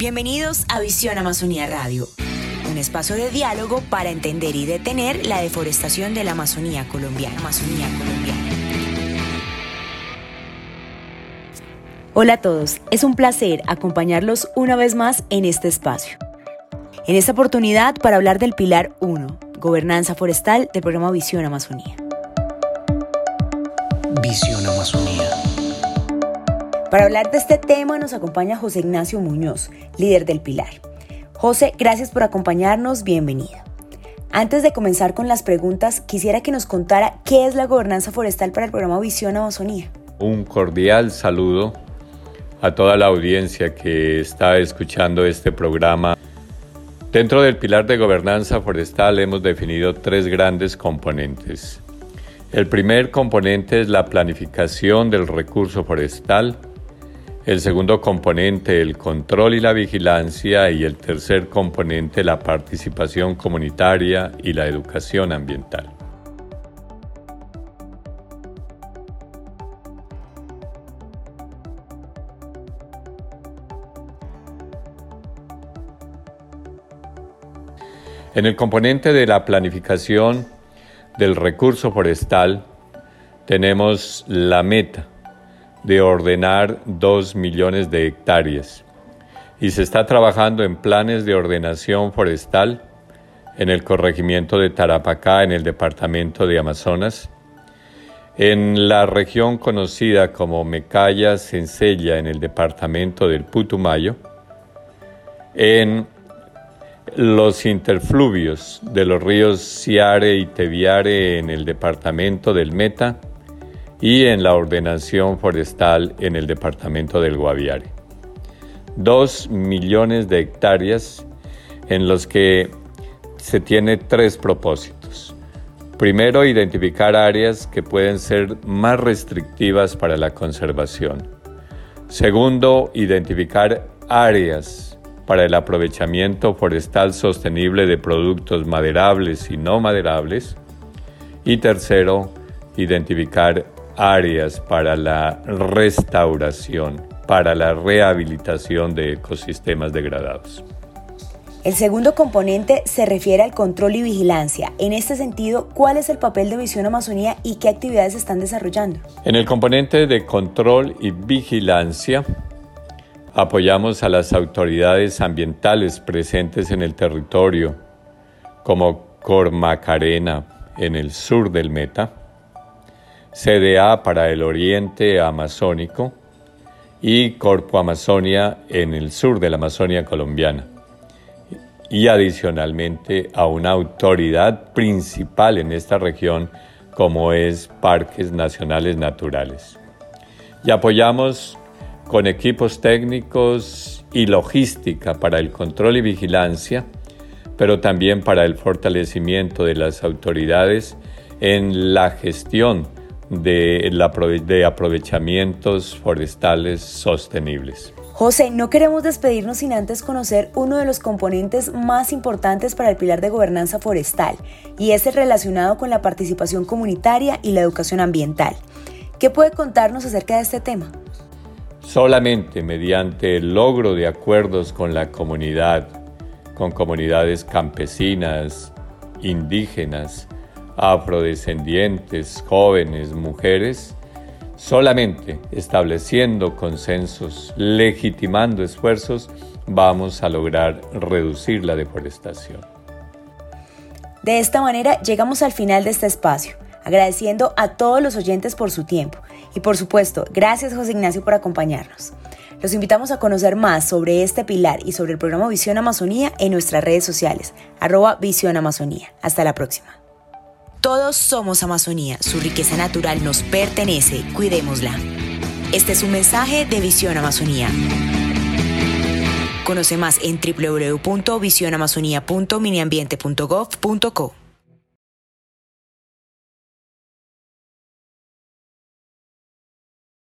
Bienvenidos a Visión Amazonía Radio, un espacio de diálogo para entender y detener la deforestación de la Amazonía colombiana. Hola a todos, es un placer acompañarlos una vez más en este espacio. En esta oportunidad para hablar del Pilar 1, Gobernanza Forestal del programa Visión Amazonía. Visión Amazonía. Para hablar de este tema nos acompaña José Ignacio Muñoz, líder del Pilar. José, gracias por acompañarnos, bienvenido. Antes de comenzar con las preguntas, quisiera que nos contara qué es la gobernanza forestal para el programa Visión Amazonía. Un cordial saludo a toda la audiencia que está escuchando este programa. Dentro del pilar de gobernanza forestal hemos definido tres grandes componentes. El primer componente es la planificación del recurso forestal, el segundo componente, el control y la vigilancia. Y el tercer componente, la participación comunitaria y la educación ambiental. En el componente de la planificación del recurso forestal tenemos la meta de ordenar 2 millones de hectáreas. Y se está trabajando en planes de ordenación forestal en el corregimiento de Tarapacá, en el departamento de Amazonas, en la región conocida como Mecaya Sencella, en el departamento del Putumayo, en los interfluvios de los ríos Ciare y Teviare en el departamento del Meta, y en la ordenación forestal en el departamento del Guaviare. Dos millones de hectáreas en los que se tiene tres propósitos. Primero, identificar áreas que pueden ser más restrictivas para la conservación. Segundo, identificar áreas para el aprovechamiento forestal sostenible de productos maderables y no maderables. Y tercero, identificar áreas para la restauración, para la rehabilitación de ecosistemas degradados. El segundo componente se refiere al control y vigilancia. En este sentido, ¿cuál es el papel de Visión Amazonía y qué actividades están desarrollando? En el componente de control y vigilancia, apoyamos a las autoridades ambientales presentes en el territorio, como Cormacarena en el sur del Meta, CDA para el oriente amazónico y Corpo Amazonia en el sur de la Amazonia colombiana. Y adicionalmente a una autoridad principal en esta región como es Parques Nacionales Naturales. Y apoyamos con equipos técnicos y logística para el control y vigilancia, pero también para el fortalecimiento de las autoridades en la gestión de, de aprovechamientos forestales sostenibles. José, no queremos despedirnos sin antes conocer uno de los componentes más importantes para el pilar de gobernanza forestal, y es el relacionado con la participación comunitaria y la educación ambiental. ¿Qué puede contarnos acerca de este tema? Solamente mediante el logro de acuerdos con la comunidad, con comunidades campesinas, indígenas, afrodescendientes, jóvenes, mujeres, solamente estableciendo consensos, legitimando esfuerzos, vamos a lograr reducir la deforestación. De esta manera llegamos al final de este espacio, agradeciendo a todos los oyentes por su tiempo y por supuesto, gracias José Ignacio por acompañarnos. Los invitamos a conocer más sobre este pilar y sobre el programa Visión Amazonía en nuestras redes sociales, arroba Visión. Hasta la próxima. Todos somos Amazonía, su riqueza natural nos pertenece, cuidémosla. Este es un mensaje de Visión Amazonía. Conoce más en www.visionamazonía.miniambiente.gov.co.